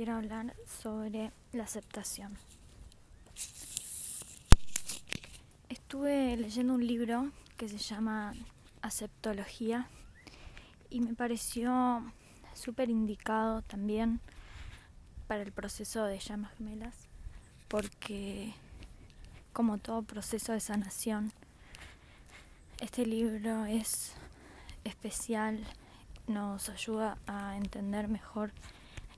quiero hablar sobre la aceptación. Estuve leyendo un libro que se llama Aceptología y me pareció súper indicado también para el proceso de llamas gemelas porque como todo proceso de sanación este libro es especial nos ayuda a entender mejor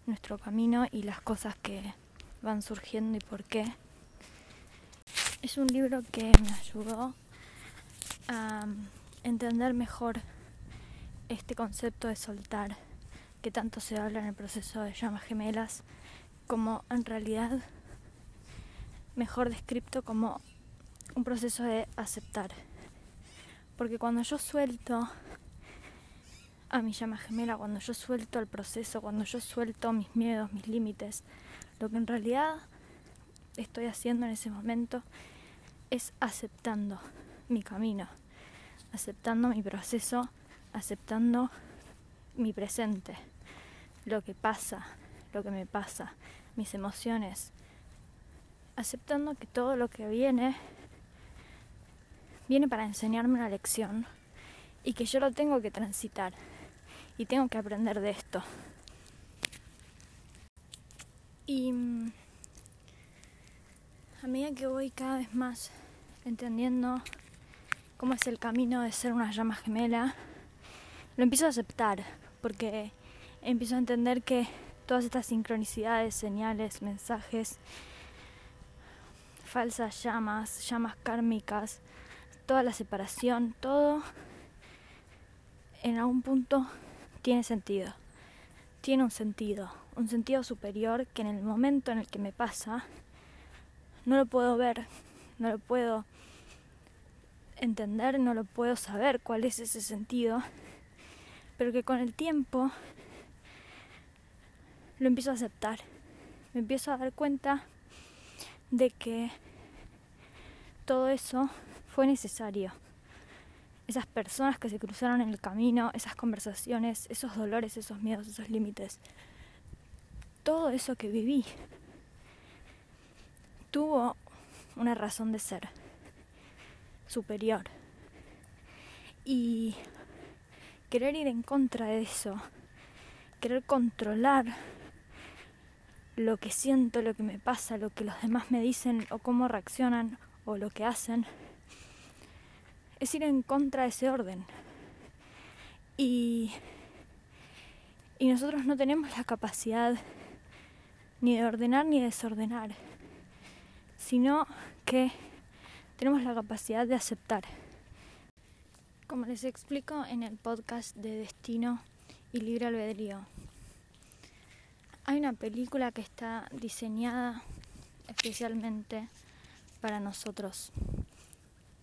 nuestro camino y las cosas que van surgiendo y por qué. Es un libro que me ayudó a entender mejor este concepto de soltar que tanto se habla en el proceso de llamas gemelas como en realidad mejor descrito como un proceso de aceptar. Porque cuando yo suelto a mi llama gemela, cuando yo suelto el proceso, cuando yo suelto mis miedos, mis límites, lo que en realidad estoy haciendo en ese momento es aceptando mi camino, aceptando mi proceso, aceptando mi presente, lo que pasa, lo que me pasa, mis emociones, aceptando que todo lo que viene viene para enseñarme una lección y que yo lo tengo que transitar y tengo que aprender de esto. Y mm, a medida que voy cada vez más entendiendo cómo es el camino de ser una llama gemela, lo empiezo a aceptar, porque empiezo a entender que todas estas sincronicidades, señales, mensajes, falsas llamas, llamas kármicas, toda la separación, todo en algún punto tiene sentido. Tiene un sentido, un sentido superior que en el momento en el que me pasa no lo puedo ver, no lo puedo entender, no lo puedo saber cuál es ese sentido, pero que con el tiempo lo empiezo a aceptar. Me empiezo a dar cuenta de que todo eso fue necesario esas personas que se cruzaron en el camino, esas conversaciones, esos dolores, esos miedos, esos límites. Todo eso que viví tuvo una razón de ser superior. Y querer ir en contra de eso, querer controlar lo que siento, lo que me pasa, lo que los demás me dicen o cómo reaccionan o lo que hacen, es ir en contra de ese orden. Y, y nosotros no tenemos la capacidad ni de ordenar ni de desordenar, sino que tenemos la capacidad de aceptar. Como les explico en el podcast de Destino y Libre Albedrío, hay una película que está diseñada especialmente para nosotros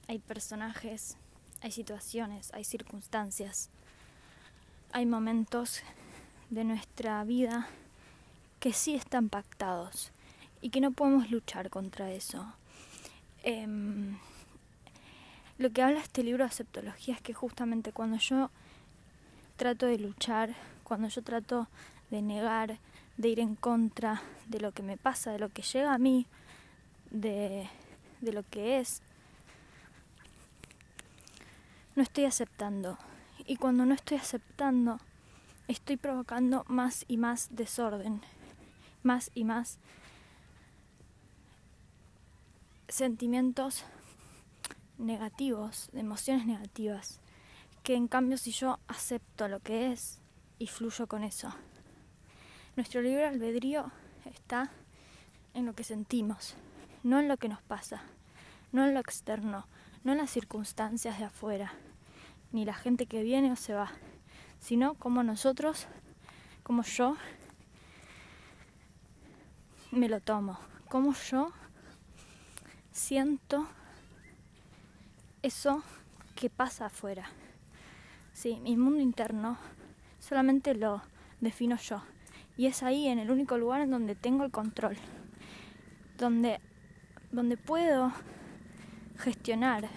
hay personajes, hay situaciones, hay circunstancias, hay momentos de nuestra vida que sí están pactados y que no podemos luchar contra eso. Em, lo que habla este libro de aceptología es que justamente cuando yo trato de luchar, cuando yo trato de negar, de ir en contra de lo que me pasa, de lo que llega a mí, de, de lo que es, no estoy aceptando. Y cuando no estoy aceptando, estoy provocando más y más desorden, más y más sentimientos negativos, emociones negativas, que en cambio si yo acepto lo que es y fluyo con eso. Nuestro libre albedrío está en lo que sentimos, no en lo que nos pasa, no en lo externo, no en las circunstancias de afuera ni la gente que viene o se va, sino como nosotros, como yo me lo tomo, como yo siento eso que pasa afuera. Sí, mi mundo interno solamente lo defino yo. Y es ahí, en el único lugar en donde tengo el control. Donde, donde puedo gestionar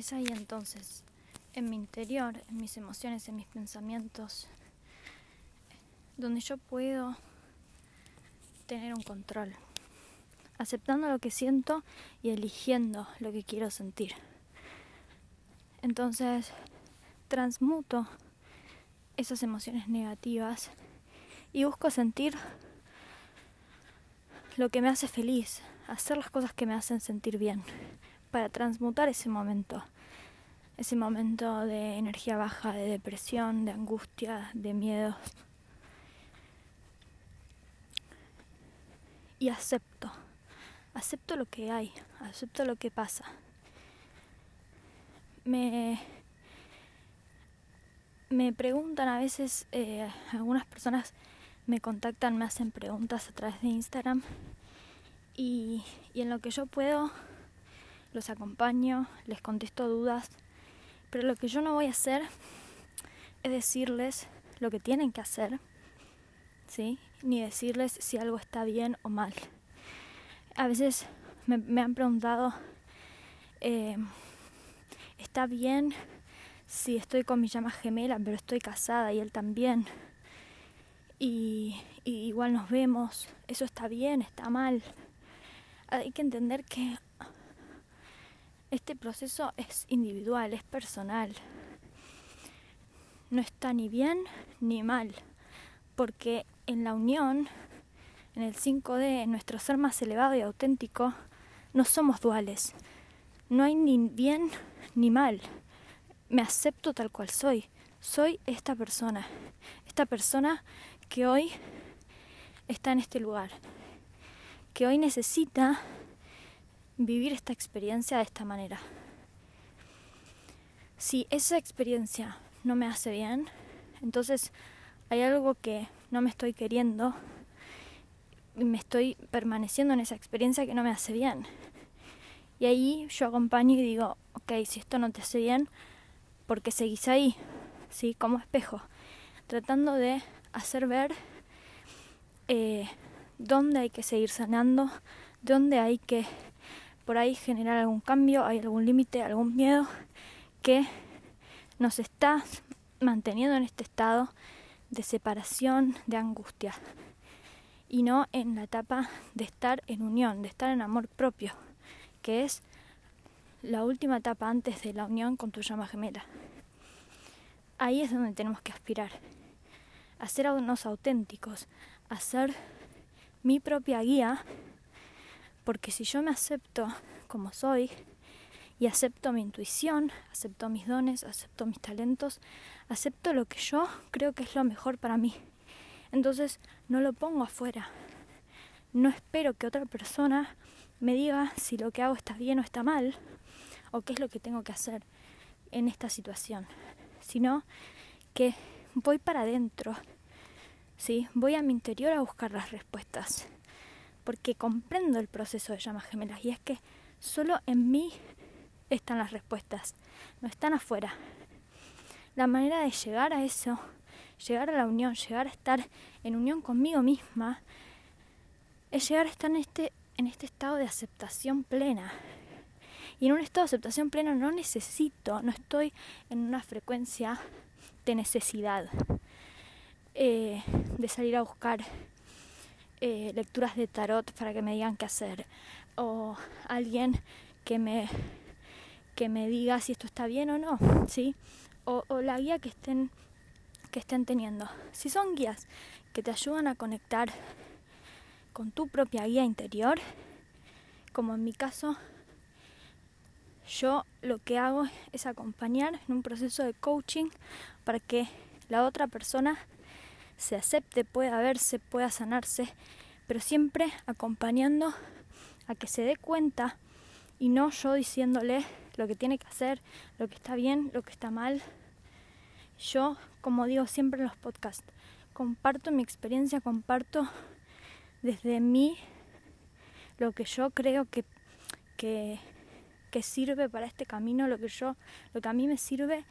Es ahí entonces, en mi interior, en mis emociones, en mis pensamientos, donde yo puedo tener un control, aceptando lo que siento y eligiendo lo que quiero sentir. Entonces, transmuto esas emociones negativas y busco sentir lo que me hace feliz, hacer las cosas que me hacen sentir bien, para transmutar ese momento, ese momento de energía baja, de depresión, de angustia, de miedos. Y acepto, acepto lo que hay, acepto lo que pasa. Me, me preguntan a veces, eh, algunas personas me contactan, me hacen preguntas a través de Instagram y, y en lo que yo puedo los acompaño, les contesto dudas, pero lo que yo no voy a hacer es decirles lo que tienen que hacer, ¿sí? Ni decirles si algo está bien o mal. A veces me, han preguntado, eh, ¿está bien si estoy con mi llama gemela, pero estoy casada y él también. Y, igual nos vemos, eso está bien, está mal. Hay que entender que este proceso es individual, es personal. No está ni bien ni mal, porque en la unión, en el 5D, en nuestro ser más elevado y auténtico, no somos duales. No hay ni bien ni mal me acepto tal cual soy. Soy esta persona, esta persona que hoy está en este lugar, que hoy necesita vivir esta experiencia de esta manera. Si esa experiencia no me hace bien, entonces hay algo que no me estoy queriendo y me estoy permaneciendo en esa experiencia que no me hace bien. Y ahí yo acompaño y digo, ok, si esto no te hace bien, porque seguís ahí, ¿sí? Como espejo, tratando de hacer ver eh, dónde hay que seguir sanando, dónde hay que por ahí generar algún cambio, hay algún límite, algún miedo que nos está manteniendo en este estado de separación, de angustia, y no en la etapa de estar en unión, de estar en amor propio, que es la última etapa antes de la unión con tu llama gemela. Ahí es donde tenemos que aspirar, a ser unos auténticos, a ser mi propia guía, porque si yo me acepto como soy y acepto mi intuición, acepto mis dones, acepto mis talentos, acepto lo que yo creo que es lo mejor para mí, entonces no lo pongo afuera. No espero que otra persona me diga si lo que hago está bien o está mal, o qué es lo que tengo que hacer en esta situación, sino que voy para adentro, ¿sí? voy a mi interior a buscar las respuestas, porque comprendo el proceso de llamas gemelas y es que solo en mí están las respuestas, no están afuera. La manera de llegar a eso, llegar a la unión, llegar a estar en unión conmigo misma, es llegar a estar en este, en este estado de aceptación plena, y en un estado de aceptación plena no necesito, no estoy en una frecuencia de necesidad eh, de salir a buscar eh, lecturas de tarot para que me digan qué hacer o alguien que me que me diga si esto está bien o no, ¿sí? O, o la guía que estén que estén teniendo. Si son guías que te ayudan a conectar con tu propia guía interior, como en mi caso yo lo que hago es acompañar en un proceso de coaching para que la otra persona se acepte, pueda verse, pueda sanarse, pero siempre acompañando a que se dé cuenta y no yo diciéndole lo que tiene que hacer, lo que está bien, lo que está mal. Yo, como digo siempre en los podcasts, comparto mi experiencia, comparto desde mí lo que yo creo que, que que sirve para este camino, lo que yo, lo que a mí me sirve,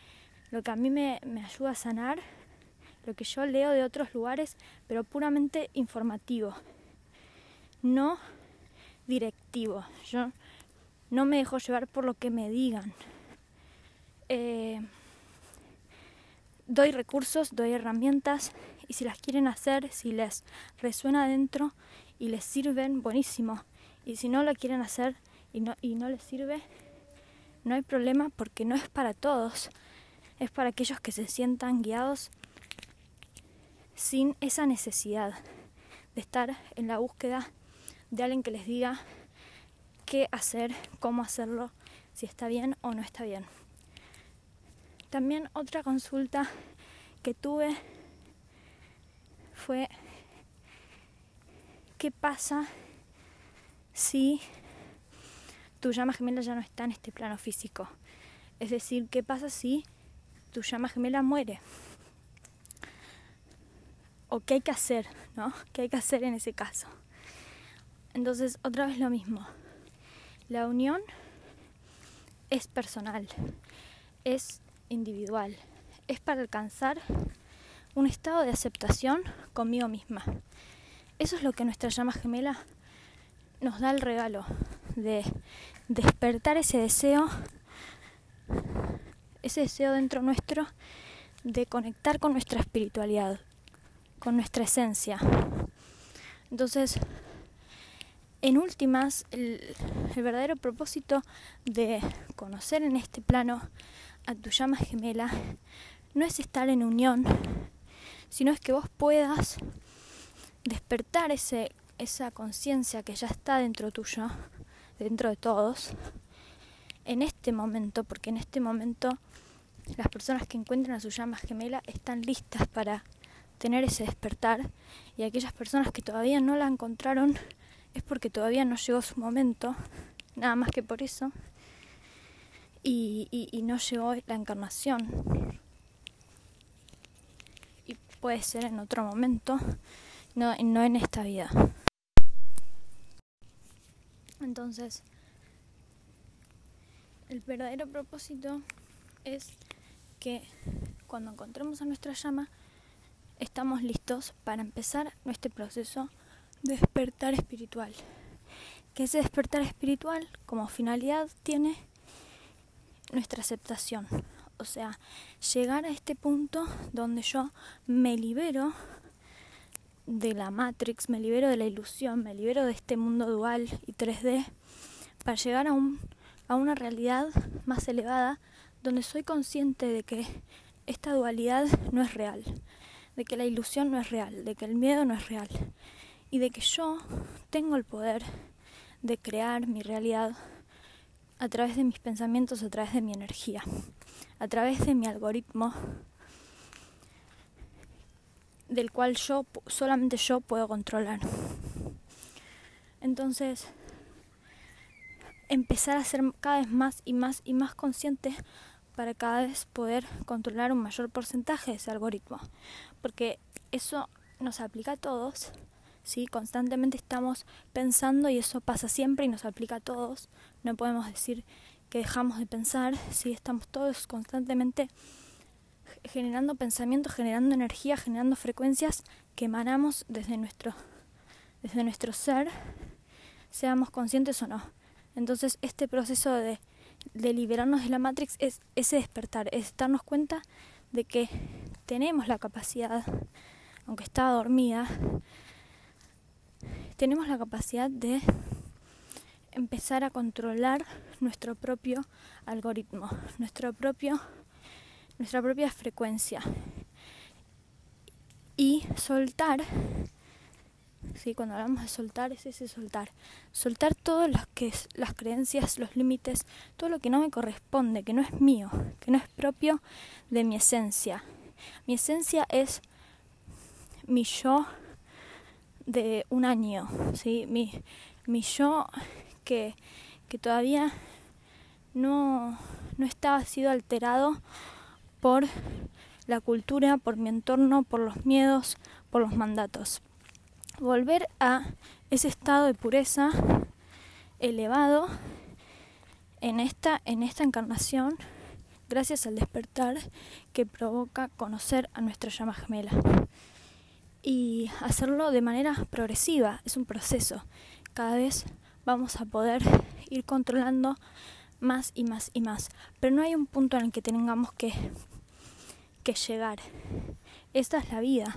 lo que a mí me, me ayuda a sanar, lo que yo leo de otros lugares, pero puramente informativo, no directivo. Yo no me dejo llevar por lo que me digan. Eh, doy recursos, doy herramientas y si las quieren hacer, si les resuena adentro y les sirven, buenísimo. Y si no lo quieren hacer y no, y no les sirve, no hay problema porque no es para todos. Es para aquellos que se sientan guiados sin esa necesidad de estar en la búsqueda de alguien que les diga qué hacer, cómo hacerlo, si está bien o no está bien. También otra consulta que tuve fue qué pasa si tu llama gemela ya no está en este plano físico. Es decir, qué pasa si tu llama gemela muere. O qué hay que hacer, ¿no? ¿Qué hay que hacer en ese caso? Entonces, otra vez lo mismo. La unión es personal, es individual, es para alcanzar un estado de aceptación conmigo misma. Eso es lo que nuestra llama gemela nos da el regalo de despertar ese deseo, ese deseo dentro nuestro de conectar con nuestra espiritualidad, con nuestra esencia. Entonces, en últimas, el, verdadero propósito de conocer en este plano a tu llama gemela no es estar en unión, sino es que vos puedas despertar ese, esa conciencia que ya está dentro tuyo, dentro de todos, en este momento, porque en este momento las personas que encuentran a su llama gemela están listas para tener ese despertar y aquellas personas que todavía no la encontraron es porque todavía no llegó su momento, nada más que por eso, y, no llegó la encarnación. Y puede ser en otro momento, no, no en esta vida. Entonces, el verdadero propósito es que cuando encontremos a nuestra llama, estamos listos para empezar nuestro proceso despertar espiritual. Que ese despertar espiritual como finalidad tiene nuestra aceptación. O sea, llegar a este punto donde yo me libero de la Matrix, me libero de la ilusión, me libero de este mundo dual y 3D para llegar a, un, a una realidad más elevada donde soy consciente de que esta dualidad no es real, de que la ilusión no es real, de que el miedo no es real, y de que yo tengo el poder de crear mi realidad a través de mis pensamientos, a través de mi energía, a través de mi algoritmo del cual yo solamente yo puedo controlar. Entonces, empezar a ser cada vez más y más y más consciente para cada vez poder controlar un mayor porcentaje de ese algoritmo, porque eso nos aplica a todos ¿sí? Constantemente estamos pensando y eso pasa siempre y nos aplica a todos. No podemos decir que dejamos de pensar, ¿sí? Estamos todos constantemente generando pensamientos, generando energía, generando frecuencias que emanamos desde nuestro, desde nuestro ser, seamos conscientes o no. Entonces este proceso de, de liberarnos de la Matrix es ese despertar, es darnos cuenta de que tenemos la capacidad, aunque está dormida, tenemos la capacidad de empezar a controlar nuestro propio algoritmo, nuestro propio, nuestra propia frecuencia y soltar. Sí, cuando hablamos de soltar es ese soltar, soltar todas las creencias, los límites, todo lo que no me corresponde, que no es mío, que no es propio de mi esencia. Mi esencia es mi yo de un año, ¿sí? mi, mi yo que, que todavía no, no estaba sido alterado por la cultura, por mi entorno, por los miedos, por los mandatos. Volver a ese estado de pureza elevado en esta, en esta encarnación gracias al despertar que provoca conocer a nuestra llama gemela y hacerlo de manera progresiva, es un proceso. Cada vez vamos a poder ir controlando más y más y más, pero no hay un punto en el que tengamos que, que llegar. Esta es la vida.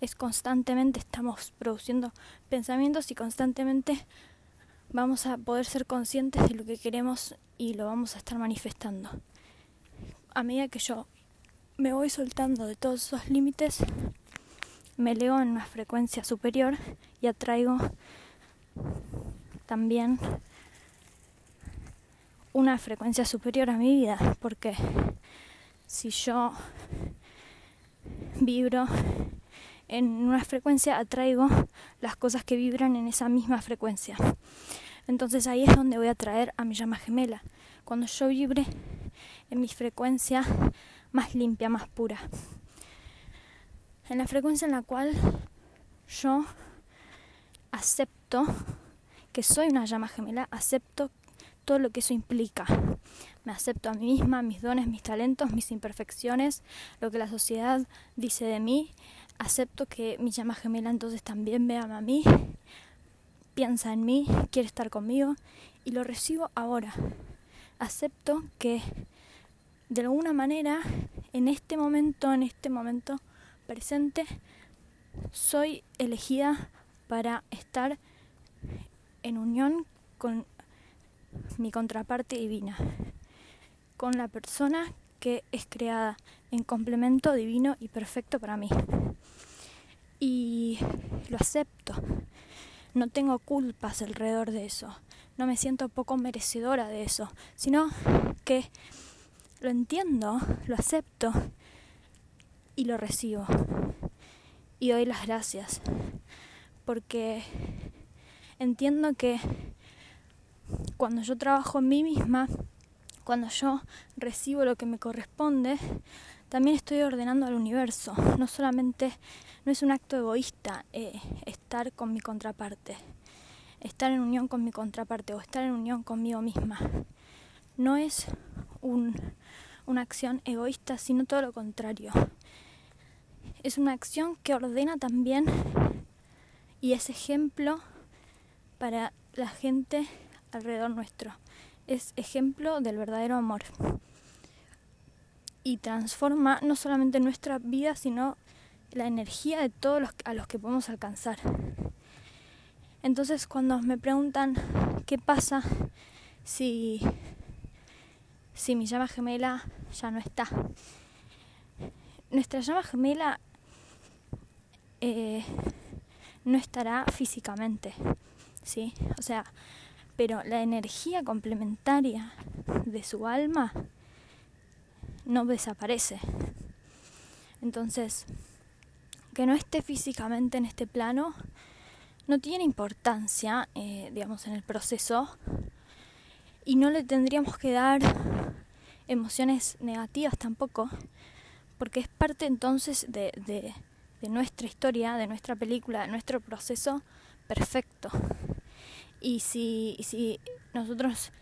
Es constantemente estamos produciendo pensamientos y constantemente vamos a poder ser conscientes de lo que queremos y lo vamos a estar manifestando. A medida que yo me voy soltando de todos esos límites, me leo en una frecuencia superior y atraigo también una frecuencia superior a mi vida, porque si yo vibro en una frecuencia, atraigo las cosas que vibran en esa misma frecuencia. Entonces ahí es donde voy a traer a mi llama gemela. Cuando yo vibre en mi frecuencia más limpia, más pura. En la frecuencia en la cual yo acepto que soy una llama gemela, acepto todo lo que eso implica. Me acepto a mí misma, mis dones, mis talentos, mis imperfecciones, lo que la sociedad dice de mí. Acepto que mi llama gemela entonces también vea a mí, piensa en mí, quiere estar conmigo y lo recibo ahora. Acepto que de alguna manera en este momento, en este momento presente, soy elegida para estar en unión con mi contraparte divina, con la persona que es creada en complemento divino y perfecto para mí. Y lo acepto. No tengo culpas alrededor de eso. No me siento poco merecedora de eso, sino que lo entiendo, lo acepto y lo recibo. Y doy las gracias. Porque entiendo que cuando yo trabajo en mí misma, cuando yo recibo lo que me corresponde, también estoy ordenando al universo. No solamente, no es un acto egoísta eh, estar con mi contraparte, estar en unión con mi contraparte o estar en unión conmigo misma. No es un, una acción egoísta, sino todo lo contrario. Es una acción que ordena también y es ejemplo para la gente alrededor nuestro. Es ejemplo del verdadero amor. Y transforma no solamente nuestra vida, sino la energía de todos los a los que podemos alcanzar. Entonces cuando me preguntan qué pasa si, si mi llama gemela ya no está, nuestra llama gemela eh, no estará físicamente, ¿sí? O sea, pero la energía complementaria de su alma no desaparece. Entonces, que no esté físicamente en este plano no tiene importancia, eh, digamos, en el proceso y no le tendríamos que dar emociones negativas tampoco, porque es parte entonces de, de, de nuestra historia, de nuestra película, de nuestro proceso perfecto. Y si, si nosotros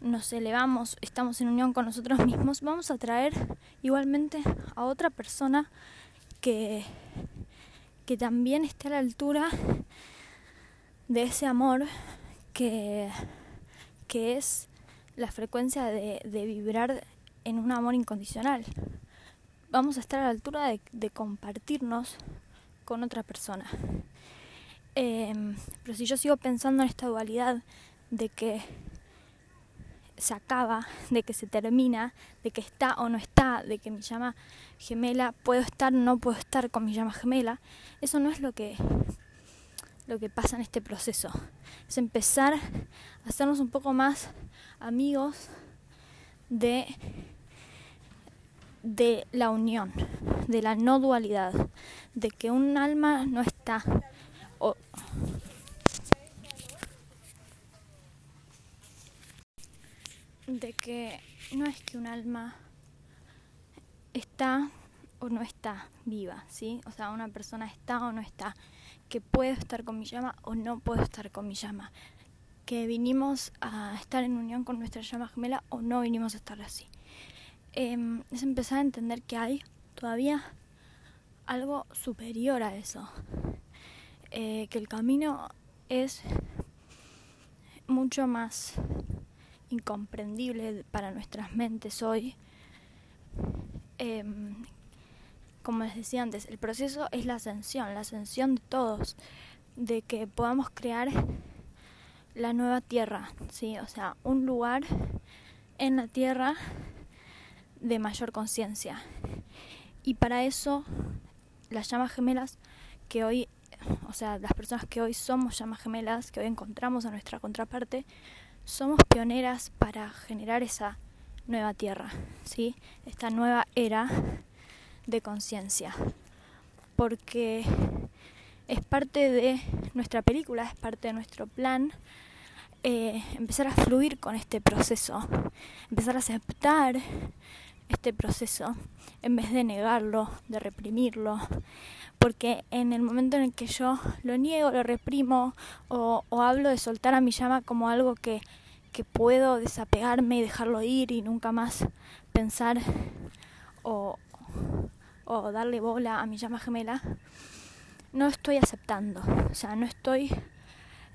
nos elevamos, estamos en unión con nosotros mismos, vamos a traer igualmente a otra persona que, que también esté a la altura de ese amor que, que es la frecuencia de, vibrar en un amor incondicional. Vamos a estar a la altura de compartirnos con otra persona. Em, pero si yo sigo pensando en esta dualidad de que se acaba, de que se termina, de que está o no está, de que mi llama gemela puedo estar o no puedo estar con mi llama gemela, eso no es lo que lo que pasa en este proceso. Es empezar a hacernos un poco más amigos de de la unión, de la no dualidad, de que un alma no está de que no es que un alma está o no está viva, ¿sí? O sea, una persona está o no está, que puedo estar con mi llama o no puedo estar con mi llama, que vinimos a estar en unión con nuestra llama gemela o no vinimos a estar así. Em, es empezar a entender que hay todavía algo superior a eso, eh, que el camino es mucho más incomprendible para nuestras mentes hoy, em, como les decía antes, el proceso es la ascensión, la ascensión de todos, de que podamos crear la nueva tierra, ¿sí? O sea, un lugar en la tierra de mayor conciencia. Y para eso las llamas gemelas que hoy, o sea, las personas que hoy somos llamas gemelas, que hoy encontramos a nuestra contraparte, somos pioneras para generar esa nueva tierra, ¿sí? Esta nueva era de conciencia. Porque es parte de nuestra película, es parte de nuestro plan eh, empezar a fluir con este proceso, empezar a aceptar este proceso en vez de negarlo, de reprimirlo, porque en el momento en el que yo lo niego, lo reprimo o, hablo de soltar a mi llama como algo que, que puedo desapegarme y dejarlo ir y nunca más pensar o, darle bola a mi llama gemela, no estoy aceptando, o sea, no estoy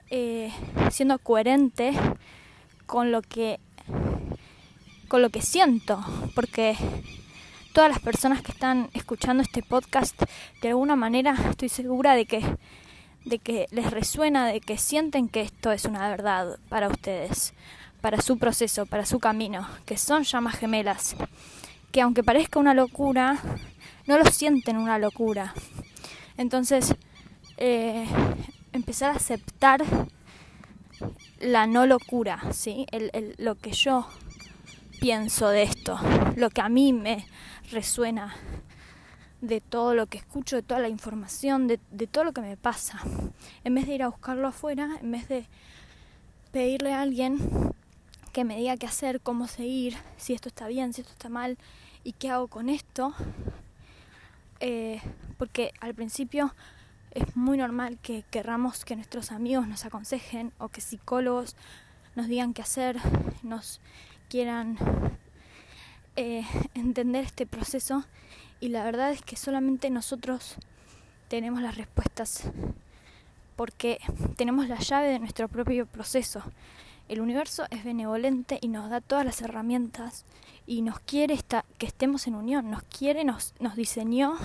eh, siendo coherente con lo que con lo que siento, porque todas las personas que están escuchando este podcast, de alguna manera estoy segura de que, de que les resuena, de que sienten que esto es una verdad para ustedes, para su proceso, para su camino, que son llamas gemelas, que aunque parezca una locura, no lo sienten una locura. Entonces, eh, empezar a aceptar la no locura, ¿sí? El, lo que yo pienso de esto, lo que a mí me resuena de todo lo que escucho, de toda la información, de, todo lo que me pasa. En vez de ir a buscarlo afuera, en vez de pedirle a alguien que me diga qué hacer, cómo seguir, si esto está bien, si esto está mal y qué hago con esto. Eh, porque al principio es muy normal que querramos que nuestros amigos nos aconsejen o que psicólogos nos digan qué hacer, nos quieran eh, entender este proceso. Y la verdad es que solamente nosotros tenemos las respuestas porque tenemos la llave de nuestro propio proceso. El universo es benevolente y nos da todas las herramientas y nos quiere que estemos en unión, nos quiere, nos, nos diseñó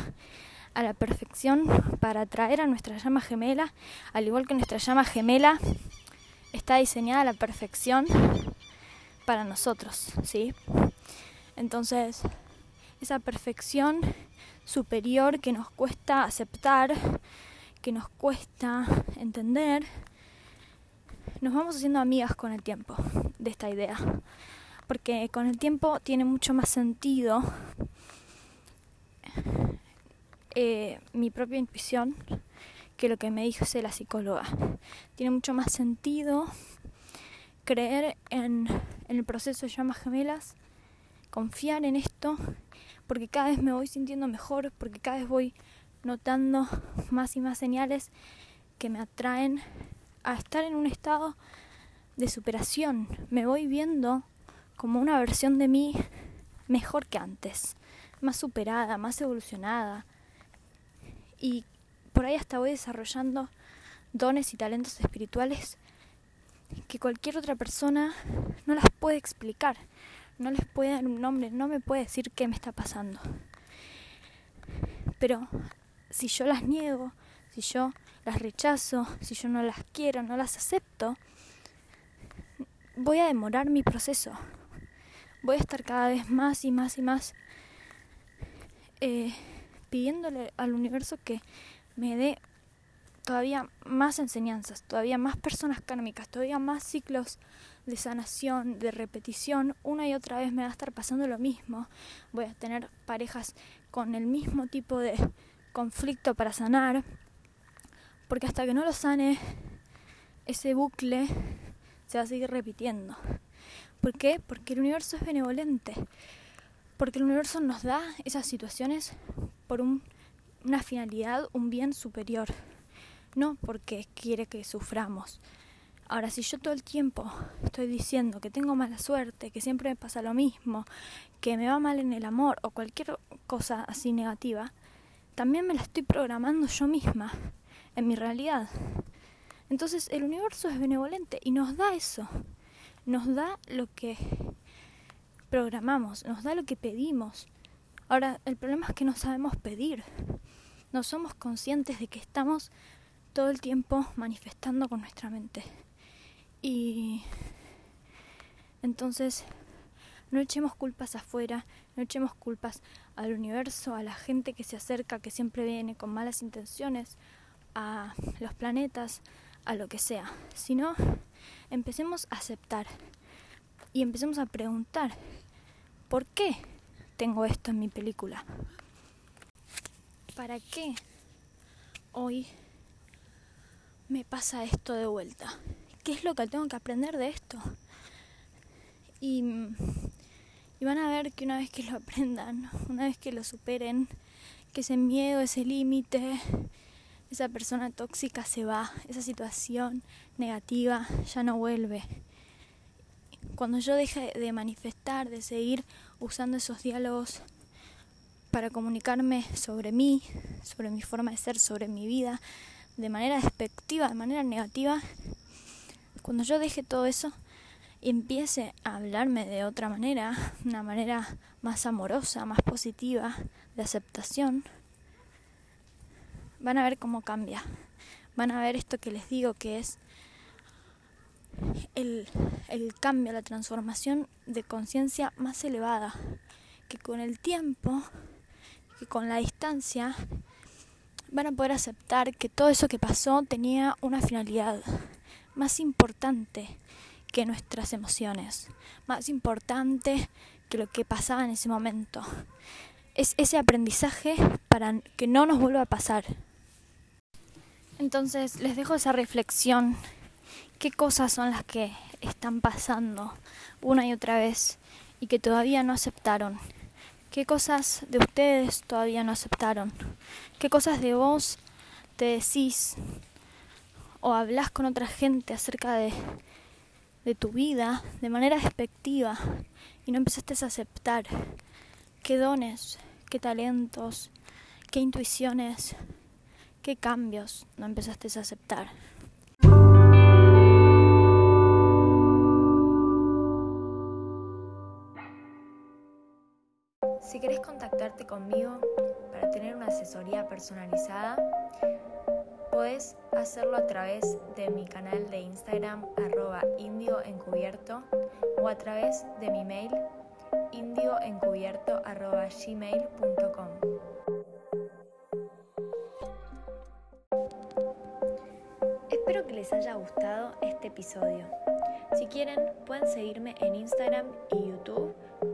a la perfección para atraer a nuestra llama gemela, al igual que nuestra llama gemela está diseñada a la perfección para nosotros, ¿sí? Entonces, esa perfección superior que nos cuesta aceptar, que nos cuesta entender, nos vamos haciendo amigas con el tiempo de esta idea. Porque con el tiempo tiene mucho más sentido eh, mi propia intuición que lo que me dice la psicóloga. Tiene mucho más sentido creer en, el proceso de llamas gemelas, confiar en esto, porque cada vez me voy sintiendo mejor, porque cada vez voy notando más y más señales que me atraen a estar en un estado de superación. Me voy viendo como una versión de mí mejor que antes, más superada, más evolucionada, y por ahí hasta voy desarrollando dones y talentos espirituales que cualquier otra persona no las puede explicar, no les puede dar un nombre, no me puede decir qué me está pasando. Pero si yo las niego, si yo las rechazo, si yo no las quiero, no las acepto, voy a demorar mi proceso. Voy a estar cada vez más y más y más eh, pidiéndole al universo que me dé todavía más enseñanzas, todavía más personas kármicas, todavía más ciclos de sanación, de repetición, una y otra vez me va a estar pasando lo mismo. Voy a tener parejas con el mismo tipo de conflicto para sanar, porque hasta que no lo sane, ese bucle se va a seguir repitiendo. ¿Por qué? Porque el universo es benevolente, porque el universo nos da esas situaciones por una finalidad, un bien superior, no porque quiere que suframos. Ahora, si yo todo el tiempo estoy diciendo que tengo mala suerte, que siempre me pasa lo mismo, que me va mal en el amor o cualquier cosa así negativa, también me la estoy programando yo misma en mi realidad. Entonces el universo es benevolente y nos da eso, nos da lo que programamos, nos da lo que pedimos. Ahora, el problema es que no sabemos pedir. No somos conscientes de que estamos todo el tiempo manifestando con nuestra mente. Y entonces no echemos culpas afuera, no echemos culpas al universo, a la gente que se acerca, que siempre viene con malas intenciones, a los planetas, a lo que sea, sino empecemos a aceptar y empecemos a preguntar, ¿por qué tengo esto en mi película? ¿Para qué hoy me pasa esto de vuelta? ¿Qué es lo que tengo que aprender de esto? Y, van a ver que una vez que lo aprendan, una vez que lo superen, que ese miedo, ese límite, esa persona tóxica se va, esa situación negativa ya no vuelve. Cuando yo deje de manifestar, de seguir usando esos diálogos para comunicarme sobre mí, sobre mi forma de ser, sobre mi vida, de manera despectiva, de manera negativa, cuando yo deje todo eso y empiece a hablarme de otra manera, una manera más amorosa, más positiva, de aceptación, van a ver cómo cambia. Van a ver esto que les digo que es el, el cambio, la transformación de conciencia más elevada, que con el tiempo, que con la distancia, van a poder aceptar que todo eso que pasó tenía una finalidad más importante que nuestras emociones, más importante que lo que pasaba en ese momento. Es ese aprendizaje para que no nos vuelva a pasar. Entonces les dejo esa reflexión. ¿Qué cosas son las que están pasando una y otra vez y que todavía no aceptaron? ¿Qué cosas de ustedes todavía no aceptaron? ¿Qué cosas de vos te decís o hablas con otra gente acerca de, de tu vida de manera despectiva y no empezaste a aceptar qué dones, qué talentos, qué intuiciones ¿Qué cambios no empezaste a aceptar? Si querés contactarte conmigo para tener una asesoría personalizada, puedes hacerlo a través de mi canal de Instagram arroba indioencubierto o a través de mi mail indioencubierto arroba gmail.com. Espero que les haya gustado este episodio. Si quieren, pueden seguirme en Instagram y YouTube